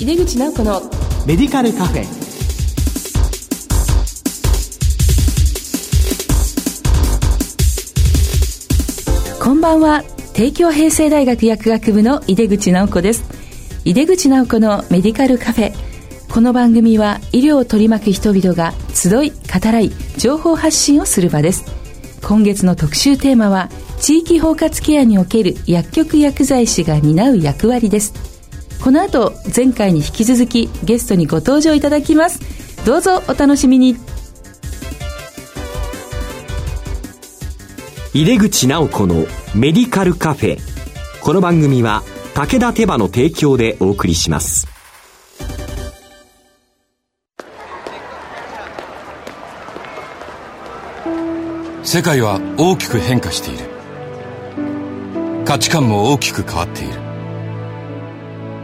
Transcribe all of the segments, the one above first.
井出口直子のメディカルカフェ。こんばんは。帝京平成大学薬学部の井出口直子です。井出口直子のメディカルカフェ。この番組は医療を取り巻く人々が集い語らい情報発信をする場です。今月の特集テーマは地域包括ケアにおける薬局薬剤師が担う役割ですこの後前回に引き続きゲストにご登場いただきます。どうぞお楽しみに。井出口直子のメディカルカフェ。この番組は武田手羽の提供でお送りします。世界は大きく変化している。価値観も大きく変わっている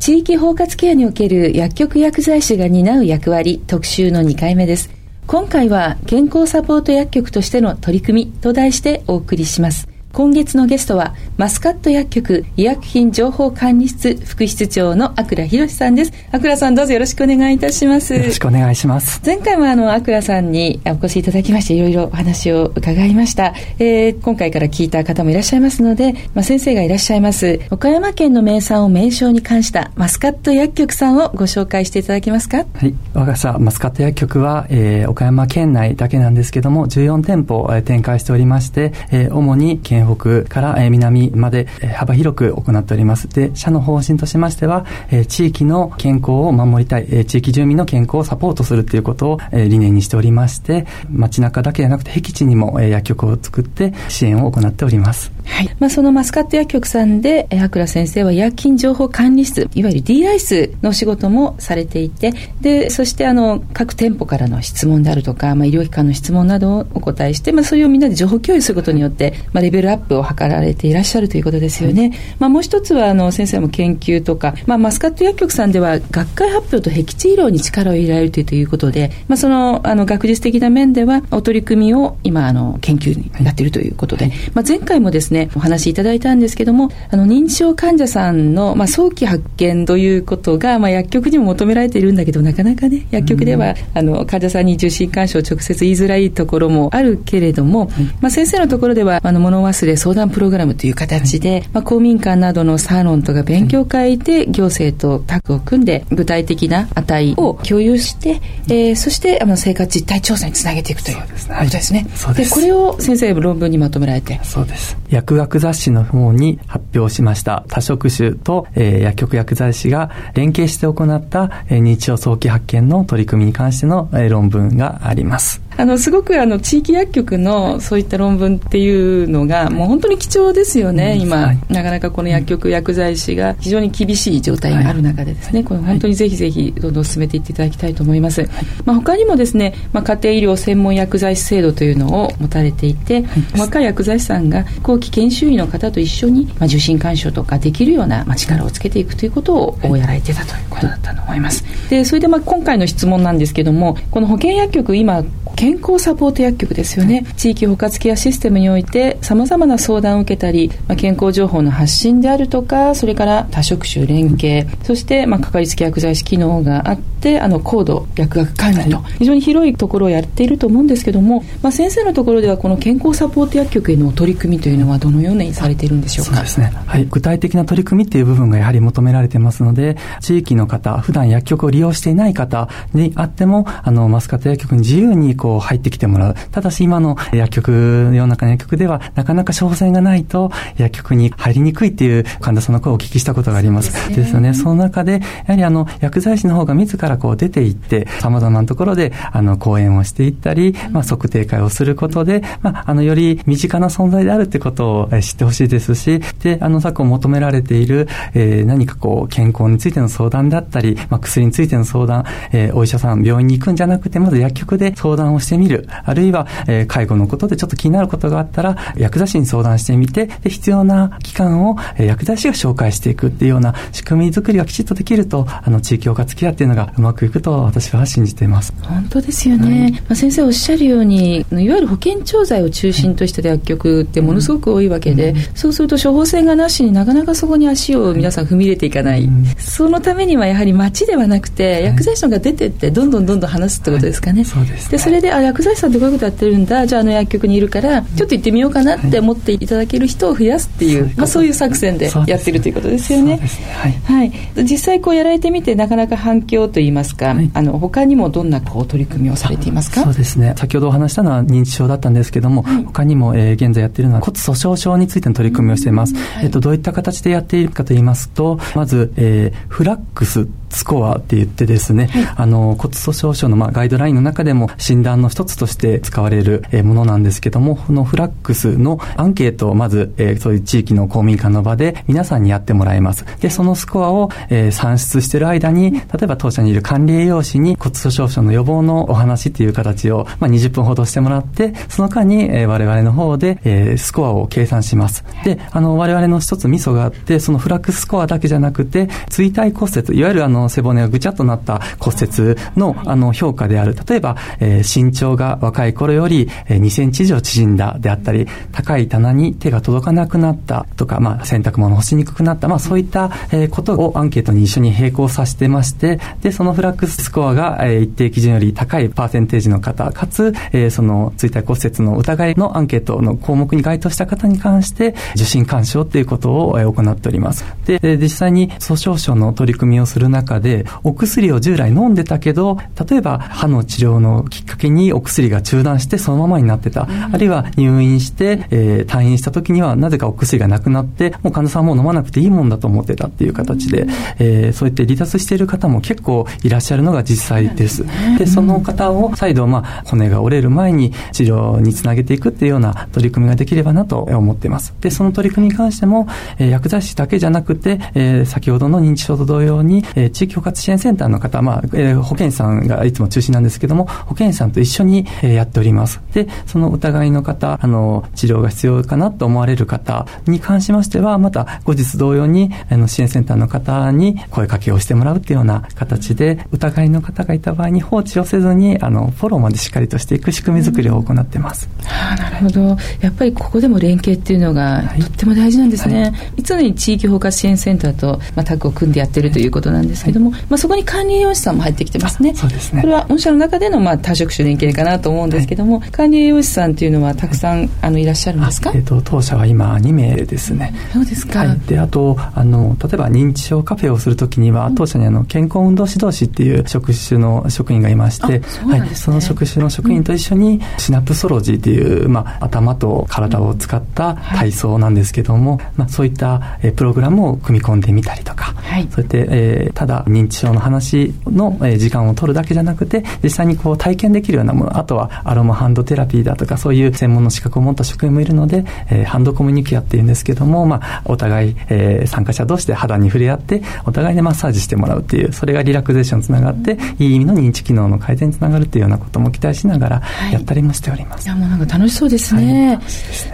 地域包括ケアにおける薬局薬剤師が担う役割特集の2回目です。今回は健康サポート薬局としての取り組みと題してお送りします。今月のゲストはマスカット薬局医薬品情報管理室副室長の阿倉博さんです。阿倉さんどうぞよろしくお願いいたします。よろしくお願いします。前回はあの阿倉さんにお越しいただきましていろいろお話を伺いました、えー、今回から聞いた方もいらっしゃいますので、まあ、先生がいらっしゃいます。岡山県の名産を名称に関したマスカット薬局さんをご紹介していただけますか？はい我が社マスカット薬局は、えー、岡山県内だけなんですけども14店舗、えー、展開しておりまして、えー、主に県北から、えー、南まで、幅広く行っております。で、社の方針としましては、地域の健康を守りたい、地域住民の健康をサポートするということを、理念にしておりまして、街中だけでなくて、僻地にも、薬局を作って支援を行っております。はい。まあ、そのマスカット薬局さんで、えー、倉先生は医薬品情報管理室、いわゆる D ライスの仕事もされていて、で、そしてあの、各店舗からの質問であるとか、まあ、医療機関の質問などをお答えして、まあ、それをみんなで情報共有することによって、まあ、レベルアップを図られていらっしゃるということですよね。はい、まあ、もう一つは、あの、先生も研究とか、まあ、マスカット薬局さんでは、学会発表と僻地医療に力を入れられるということで、まあ、その、あの、学術的な面では、お取り組みを今、あの、研究になっているということで、はい、まあ、前回もですね、お話しいただいたんですけども、あの、認知症患者さんの、まあ、早期発見ということが、まあ、薬局にも求められているんだけど、なかなかね、薬局では、あの、患者さんに受診勧奨を直接言いづらいところもあるけれども、はい、まあ、先生のところでは、あの、物忘れ相談プログラムという形で、まあ、公民館などのサロンとか勉強会で行政とタッグを組んで、具体的な値を共有して、えー、そしてあの生活実態調査につなげていくということですね。でこれを先生論文にまとめられて。そうです。薬学雑誌の方に発表しました多職種と、えー、薬局薬剤師が連携して行った、えー、認知症早期発見の取り組みに関しての、えー、論文があります。あのすごくあの地域薬局のそういった論文っていうのがもう本当に貴重ですよね、今、はい、なかなかこの薬局、薬剤師が非常に厳しい状態がある中でですね、はい、これ本当にぜひぜひどんどん進めていっていただきたいと思います、はい、まあ、他にもですね、まあ、家庭医療専門薬剤師制度というのを持たれていて、若い薬剤師さんが後期研修医の方と一緒に、まあ、受診勧奨とかできるような、まあ、力をつけていくということをやられてたということだったと思います、でそれでまあ今回の質問なんですけどもこの保険薬局今健康サポート薬局ですよね、地域包括ケアシステムにおいてさまざまな相談を受けたり、まあ、健康情報の発信であるとかそれから多職種連携そして、まあ、かかりつけ薬剤師機能があってあの高度薬学管理と、非常に広いところをやっていると思うんですけども、まあ、先生のところではこの健康サポート薬局への取り組みというのはどのようにされているんでしょうか？そうですね、はい、具体的な取り組みっていう部分がやはり求められてますので地域の方普段薬局を利用していない方にあってもあのマスカット薬局に自由にここう入ってきてもらう。ただし今の薬局、世の中の薬局ではなかなか処方箋がないと薬局に入りにくいっていう患者さんの声をお聞きしたことがあります。ですよね。その中で、やはりあの、薬剤師の方が自らこう出ていって、様々なところで、あの、講演をしていったり、まあ、測定会をすることで、まあ、あの、より身近な存在であるってことを知ってほしいですし、で、あの、昨今求められている、えー、何かこう、健康についての相談だったり、まあ、薬についての相談、えー、お医者さん、病院に行くんじゃなくて、まず薬局で相談をしてみる。あるいは、えー、介護のことでちょっと気になることがあったら、薬剤師に相談してみて、で、必要な期間を、えー、薬剤師が紹介していくっていうような仕組み作りがきちっとできると、あの、地域包括ケアっていうのがうまくいくと私は信じています。本当ですよね。はい、まあ、先生おっしゃるように、いわゆる保険調剤を中心とした薬局ってものすごく多いわけで、うん、そうすると処方箋がなしになかなかそこに足を皆さん踏み入れていかない。うん、そのためにはやはり町ではなくて、薬剤師が出てってどんどんどんどん話すってことですかね。はい、そうです、ね、で、それで、あ、薬剤師さんってこういうことやってるんだ、じゃああの薬局にいるから、ちょっと行ってみようかなって思っていただける人を増やすっていう、まあそういう作戦でやってるということですよね。ねはい、はい。実際こうやられてみてなかなか反響といいますか、はい、あの他にもどんなこう取り組みをされていますか？そうですね。先ほどお話したのは認知症だったんですけども、はい、他にも、えー、現在やっているのは骨粗鬆症についての取り組みをしています、はい、えっと、どういった形でやっているかといいますとまず、えー、フラックススコアって言ってですね、はい、あの骨粗鬆症のまあガイドラインの中でも診断の一つとして使われるものなんですけども、このフラックスのアンケートをまず、えー、そういう地域の公民館の場で皆さんにやってもらいます。で、そのスコアを、えー、算出している間に、例えば当社にいる管理栄養士に骨粗鬆症の予防のお話っていう形を、まあ、20分ほどしてもらって、その間に、えー、我々の方で、えー、スコアを計算します。で、あの、我々の一つミソがあって、そのフラックススコアだけじゃなくて、椎体骨折、いわゆるあの、背骨がぐちゃっとなった骨折の、あの、評価である。例えば、えー、身長が若い頃より、えー、2センチ以上縮んだであったり、高い棚に手が届かなくなったとか、まあ、洗濯物干しにくくなった、まあ、そういった、えー、ことをアンケートに一緒に並行させてまして、で、そのフラックススコアが、えー、一定基準より高いパーセンテージの方、かつ、えー、その椎体骨折の疑いのアンケートの項目に該当した方に関して、受診干渉ということを、えー、行っております。で、実際に訴訟症の取り組みをする中で、お薬を従来飲んでたけど、例えば歯の治療のきっかけにお薬が中断してそのままになってた。うん、あるいは入院して、えー、退院した時にはなぜかお薬がなくなって、もう患者さんも飲まなくていいもんだと思ってたっていう形で、うん、えー、そうやって離脱している方も結構いらっしゃるのが実際です。で、その方を再度、まあ、骨が折れる前に治療につなげていくっていうような取り組みができればなと思っています。で、その取り組みに関しても、えー、薬剤師だけじゃなくて、えー、先ほどの認知症と同様に、えー、地域包括支援センターの方、まあ、えー、保健師さんがいつも中心なんですけども、保健師さんと一緒に、えー、やっております。で、その疑いの方、あの、治療が必要かなと思われる方に関しましては、また後日同様に、あの、支援センターの方に声かけをしてもらうっていうような形で、疑いの方がいた場合に放置をせずに、あの、フォローまでしっかりとしていく仕組み作りを行ってます。あなるほど。やっぱりここでも連携っていうのが、とっても大事なんですね。はいはい、常に地域包括支援センターと、まあ、タッグを組んでやってるということなんですけども、はい、まあ、そこに管理栄養士さんも入ってきてますね。そうですね。これは御社の中での、まあ、多職種連携かなと思うんですけども、管理栄養士さんっていうのはたくさん、あのいらっしゃるんですか、えっ、ー、と、当社は今2名ですね。そうですか。はい、で、あと、あの、例えば認知症カフェをするときには、当社にあの、健康運動指導士っていう職種の職員がいまして、そ、ね、はい、その職種の職員と一緒に、シナプソロジーっていう、まあ、頭と体を使った体操なんですけども、はい、まあ、そういった、えプログラムを組み込んでみたりとか、はい、そうやって、えー、ただ認知症の話の、えー、時間を取るだけじゃなくて、実際にこう体験できるようなもの、あとはアロマハンドテラピーだとか、そういう専門の資格を持った職員もいるので、えー、ハンドコミュニケアっていうんですけども、まあ、お互い、えー、参加者同士で肌に触れ合って、お互いでマッサージしてもらうっていう、それがリラクゼーションにつながって、いい意味の認知機能の改善につながるっていうようなことも期待しながら、やったりもしております。はい、いや、もうなんか楽しそうですね。はい、ね。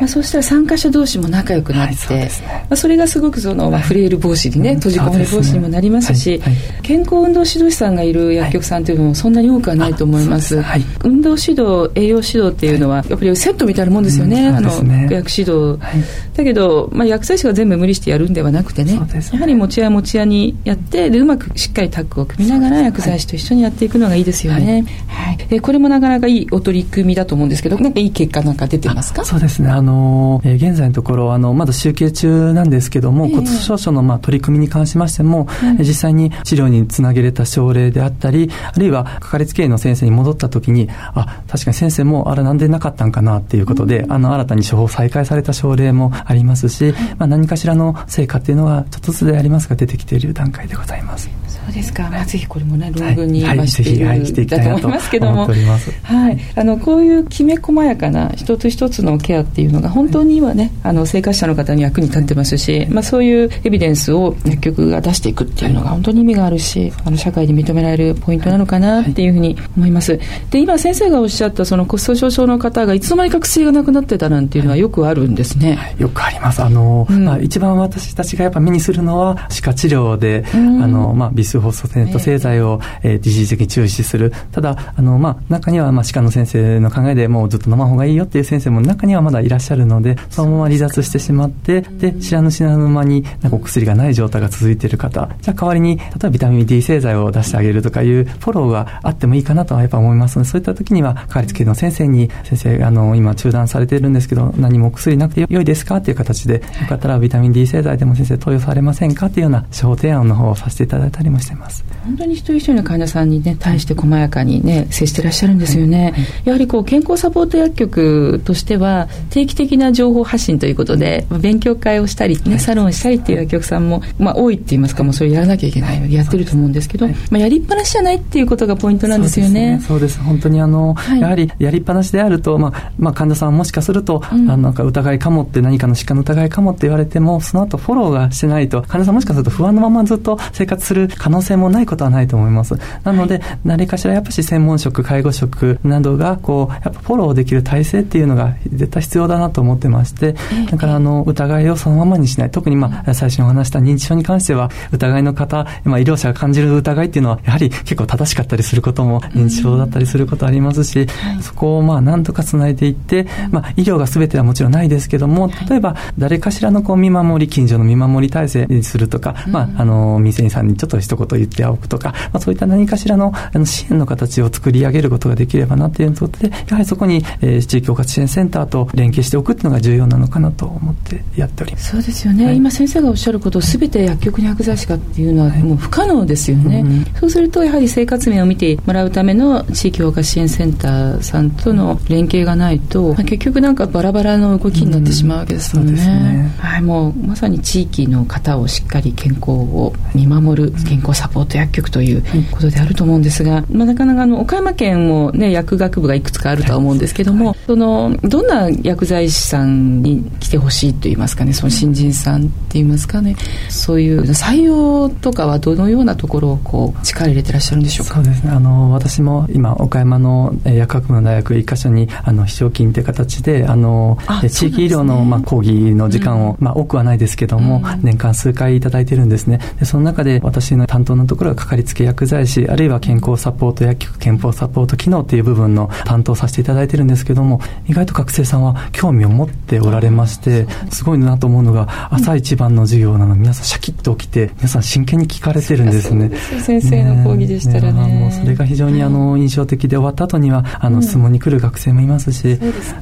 まあ、そうしたら参加者同士も仲良くなって、はい、そね、まあ、それがすごくその、まあ、フレイル防止にね、閉じ込める防止にもなりますし、健康運動指導士さんがいる薬局さんというのもそんなに多くはないと思います。はい、運動指導、栄養指導っていうのは、やっぱりセットみたいなもんですよね、うん、あの薬指導、はい、だけど、まあ、薬剤師が全部無理してやるんではなくてね、ね。やはり持ち屋持ち屋にやってで、うまくしっかりタッグを組みながら薬剤師と一緒にやっていくのがいいですよね。はい、はい、えこれもなかなかいいお取り組みだと思うんですけど、なんかいい結果なんか出てますか？そうですね、あのえー、現在のところ、あのまだ集計中なんですけども、えー、骨粗鬆症の、まあ、取り組みに関しましても、うん、実際に治療につなげれた症例であったり、あるいはかかりつけ医の先生に戻った時に、あ、確かに先生も、あれなんでなかったんかなっていうことで、あの、新たに処方再開された症例もありますし、まあ、何かしらの成果っていうのは、ちょっとずつでありますが、出てきている段階でございます。そうですか、まあ、ぜひこれもね論文にましてい。る、はい、だと思いますけども、はい、あのこういうきめ細やかな一つ一つのケアっていうのが本当に今ねあの生活者の方に役に立ってますし、まあ、そういうエビデンスを薬局が出していくっていうのが本当に意味があるしあの社会に認められるポイントなのかなっていうふうに思います。で今先生がおっしゃったその骨粗しょう症の方がいつの間にか薬がなくなってたなんていうのはよくあるんですね。よくあります。あの、うん、まあ、一番私たちがやっぱ目にするのは歯科治療で、うん、あのまあビスホストセント製剤を、えー、一時的に注視する。ただ、あの、まあ、中には、まあ、歯科の先生の考えでもうずっと飲まん方がいいよっていう先生も中にはまだいらっしゃるので、そのまま離脱してしまって、で、知らぬ知らぬ間に、なんかお薬がない状態が続いている方、じゃあ代わりに、例えばビタミン D 製剤を出してあげるとかいうフォローがあってもいいかなとはやっぱ思いますので、そういった時には、かかりつけの先生に、先生、あの、今中断されてるんですけど、何もお薬なくて良いですかっていう形で、よかったらビタミン D 製剤でも先生投与されませんかっていうような処方提案の方をさせていただいたりもしています。本当に一人一人の患者さんにね、対して細やかにね、接してらっしゃるんですよね。やはりこう、健康サポート薬局としては、定期的な情報発信ということで、勉強会をしたり、ね、サロンをしたりっていう薬局さんも、まあ、多いって言いますか、もうそれやらなきゃいけないので、やってると思うんですけど、まあ、やりっぱなしじゃないっていうことがポイントなんですよね。そうです、ね、本当にあの、はい、やはりやりっぱなしであると、まあ、まあ、患者さんはもしかすると、うん、あのなんか疑いかもって何かの疾患の疑いかもって言われても、その後フォローがしてないと、患者さんもしかすると不安のままずっと生活する可能性もないことはないと思います。なので、はい、何かしらやっぱし専門職、介護職などが、こう、やっぱフォローできる体制っていうのが絶対必要だなと思ってまして、だから、あの、疑いをそのままにしない。特に、まあ、最初にお話した認知症に関しては、疑いの方、まあ、医療者が感じる疑いっていうのは、やはり結構正しかったりすることも、認知症だったりすることありますし、そこを、まあ、なんとかつないでいって、まあ、医療が全てはもちろんないですけども、例えば、誰かしらのこう、見守り、近所の見守り体制にするとか、まあ、あの、店員さんにちょっと一言言っておくとか、まあ、そういった何かしらのあの支援の形を作り上げることができればなっていうことで、やはりそこに、えー、地域包括支援センターと連携しておくっていうのが重要なのかなと思ってやっております。そうですよね、はい、今先生がおっしゃることをすべて薬局に薬剤師かっていうのはもう不可能ですよね、はいそうするとやはり生活面を見てもらうための地域包括支援センターさんとの連携がないと、結局なんかバラバラの動きになってしまうわけですもんね,、ね。はい、もうまさに地域の方をしっかり健康を見守る健康サポート薬局ということであると思うんですが、まあ、なかなかあの岡山県も、ね、薬学部がいくつかあるとは思うんですけども、はい、そのどんな薬剤師さんに来てほしいといいますかねその新人さんっていいますかねそういう採用とかはどのようなところをこう力入れてらっしゃるんでしょうか？そうですね。あの私も今岡山の薬学部の大学一箇所にあの非常勤という形であの地域医療の、まあ、講義の時間を、うん、まあ、多くはないですけども、うん、年間数回いただいてるんですね。でその中で私の担当のところがかかりつけ薬剤師あるいは健康サポート薬局憲法サポート機能っていう部分の担当させていただいてるんですけども意外と学生さんは興味を持っておられましてすごいなと思うのが朝一番の授業なの皆さんシャキッと起きて皆さん真剣に聞かれてるんですね。先生の講義でしたらね、ね、もうそれが非常にあの印象的で終わった後にはあの質問に来る学生もいますし、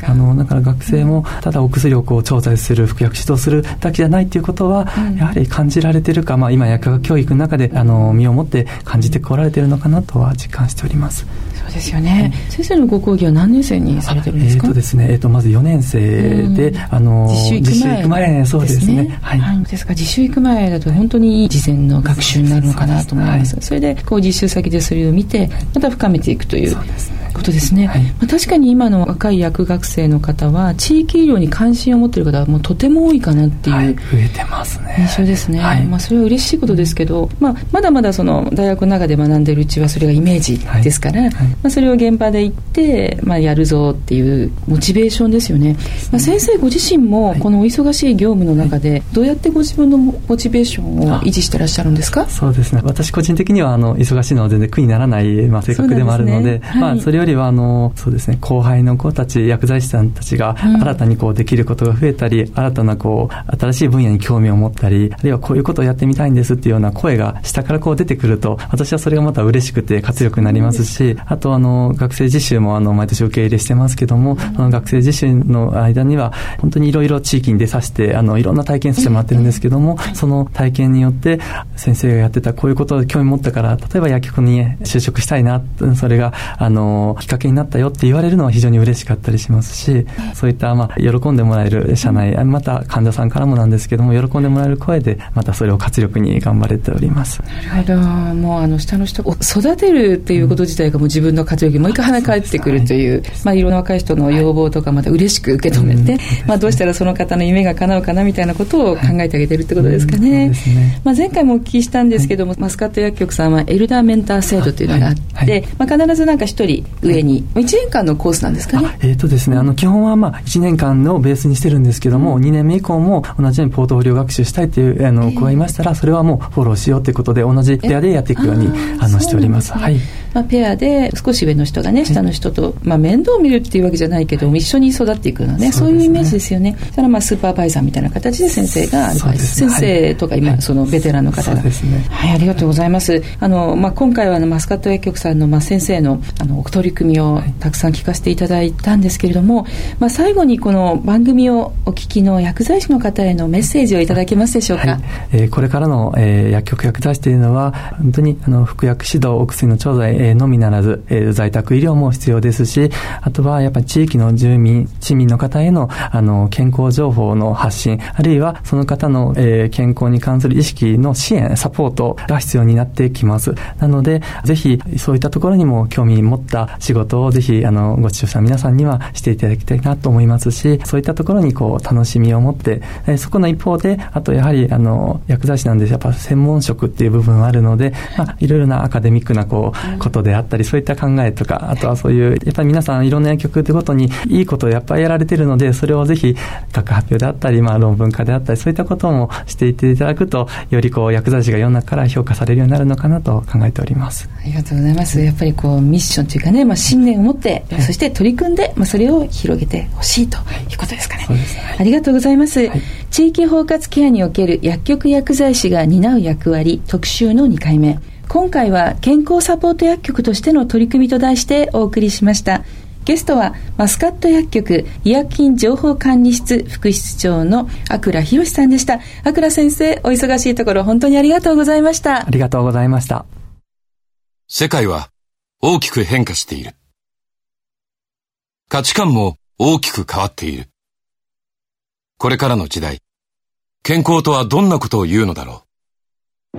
あのだから学生もただお薬をこう調剤する服薬指導するだけじゃないっていうことは、やはり感じられてるか、まあ、今薬学教育の中であのの身をもって感じてこられているのかなとは実感しております。そうですよね、はい、先生のご講義は何年生にされてるんですか？えっ、ー、とですね、えー、とまず4年生で、あの実習行く前そうですね。はい、はい、ですか。実習行く前だと本当に事前の学習になるのかなと思います。それでこう実習先でそれを見てまた深めていくということですね、はい、まあ、確かに今の若い薬学生の方は地域医療に関心を持っている方はもうとても多いかなっていう、はい、増えてますね。印象ですね、まあ、それは嬉しいことですけど、まあ、まだまだその大学の中で学んでいるうちはそれがイメージですから、まあ、それを現場で行って、まあ、やるぞっていうモチベーションですよね、まあ、先生ご自身もこのお忙しい業務の中でどうやってご自分のモチベーションを維持してらっしゃるんですか？そうですね。私個人的にはあの忙しいのは全然苦にならない、まあ、性格でもあるので、ねはい、まあ、それよりりはあのそうですね。後輩の子たち薬剤師さんたちが新たにこうできることが増えたり、うん、新たなこう新しい分野に興味を持ったりあるいはこういうことをやってみたいんですっていうような声が下からこう出てくると私はそれがまた嬉しくて活力になりますしあとあの学生実習もあの毎年受け入れしてますけども、その学生実習の間には本当にいろいろ地域に出させてあのいろんな体験させてもらってるんですけども、その体験によって先生がやってたこういうことを興味持ったから例えば薬局に就職したいなそれがあのきっかけになったよって言われるのは非常に嬉しかったりしますしそういったまあ喜んでもらえる社内また患者さんからもなんですけども喜んでもらえる声でまたそれを活力に頑張れております。なるほど。もうあの下の人を育てるっていうこと自体がもう自分の活力にもう一回跳ね返ってくるという、まあ、いろんな若い人の要望とかまた嬉しく受け止めて、まあ、どうしたらその方の夢が叶うかなみたいなことを考えてあげてるってことですかね。まあ、前回もお聞きしたんですけども、マスカット薬局さんはエルダーメンター制度というのがあって、まあ、必ずなんか一人上に、1年間のコースなんですかね。えっ、とですね、あの基本はまあ1年間のベースにしてるんですけども、2年目以降も同じようにポートフォリオ学習したいというあの子がいましたら、それはもうフォローしようということで、同じペアでやっていくようにあのしております。はい。まあ、ペアで少し上の人がね、下の人と、まあ、面倒を見るっていうわけじゃないけど、一緒に育っていくのね、そういうイメージですよね。それはまあスーパーバイザーみたいな形で先生がアドバイス、先生とか今、そのベテランの方が、はい、ありがとうございます。あの、まあ、今回はあのマスカット薬局さんのまあ先生のあの取り組みをたくさん聞かせていただいたんですけれども、まあ、最後にこの番組をお聞きの薬剤師の方へのメッセージをいただけますでしょうか？はい、えー、これからの、えー、薬局薬剤師というのは本当にあの服薬指導お薬の調剤、えー、のみならず、えー、在宅医療も必要ですしあとはやっぱり地域の住民市民の方へのあの健康情報の発信あるいはその方の、えー、健康に関する意識の支援サポートが必要になってきます。なのでぜひそういったところにも興味持った仕事をぜひあのご視聴者の皆さんにはしていただきたいなと思いますしそういったところにこう楽しみを持って、えー、そこの一方であとやはりあの薬剤師なんでやっぱ専門職っていう部分はあるので、まあ、いろいろなアカデミックなこうことであったりそういった考えとかあとはそういうやっぱり皆さんいろんな薬局ってことにいいことをやっぱりやられてるのでそれをぜひ学発表であったり、まあ、論文化であったりそういったこともしていっていただくとよりこう薬剤師が世の中から評価されるようになるのかなと考えております。ありがとうございます。やっぱりこうミッションというかね、まあ、信念を持って、はい、そして取り組んで、まあ、それを広げてほしいということですかね、はい、ありがとうございます、はい、地域包括ケアにおける薬局薬剤師が担う役割特集の2回目今回は健康サポート薬局としての取り組みと題してお送りしました。ゲストはマスカット薬局医薬品情報管理室副室長の阿倉博さんでした。阿倉先生お忙しいところ本当にありがとうございました。ありがとうございました。世界は大きく変化している。価値観も大きく変わっている。これからの時代健康とはどんなことを言うのだろう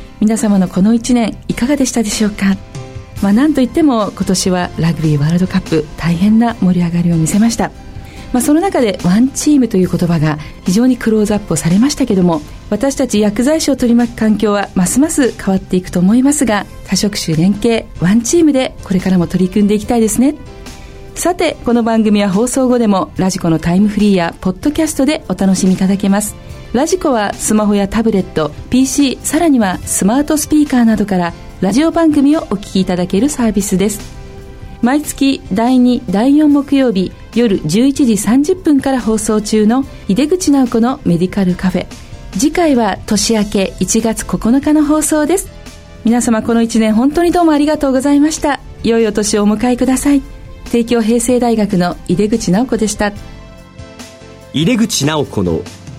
皆様のこの1年いかがでしたでしょうか？まあ、なんといっても今年はラグビーワールドカップ大変な盛り上がりを見せました、まあ、その中でワンチームという言葉が非常にクローズアップをされましたけども私たち薬剤師を取り巻く環境はますます変わっていくと思いますが多職種連携ワンチームでこれからも取り組んでいきたいですね。さてこの番組は放送後でもラジコのタイムフリーやポッドキャストでお楽しみいただけます。ラジコはスマホやタブレット PC さらにはスマートスピーカーなどからラジオ番組をお聞きいただけるサービスです。毎月第2第4木曜日夜11時30分から放送中の井出口直子のメディカルカフェ。次回は年明け1月9日の放送です。皆様この1年本当にどうもありがとうございました。良いお年をお迎えください。帝京平成大学の井出口直子でした。井出口直子の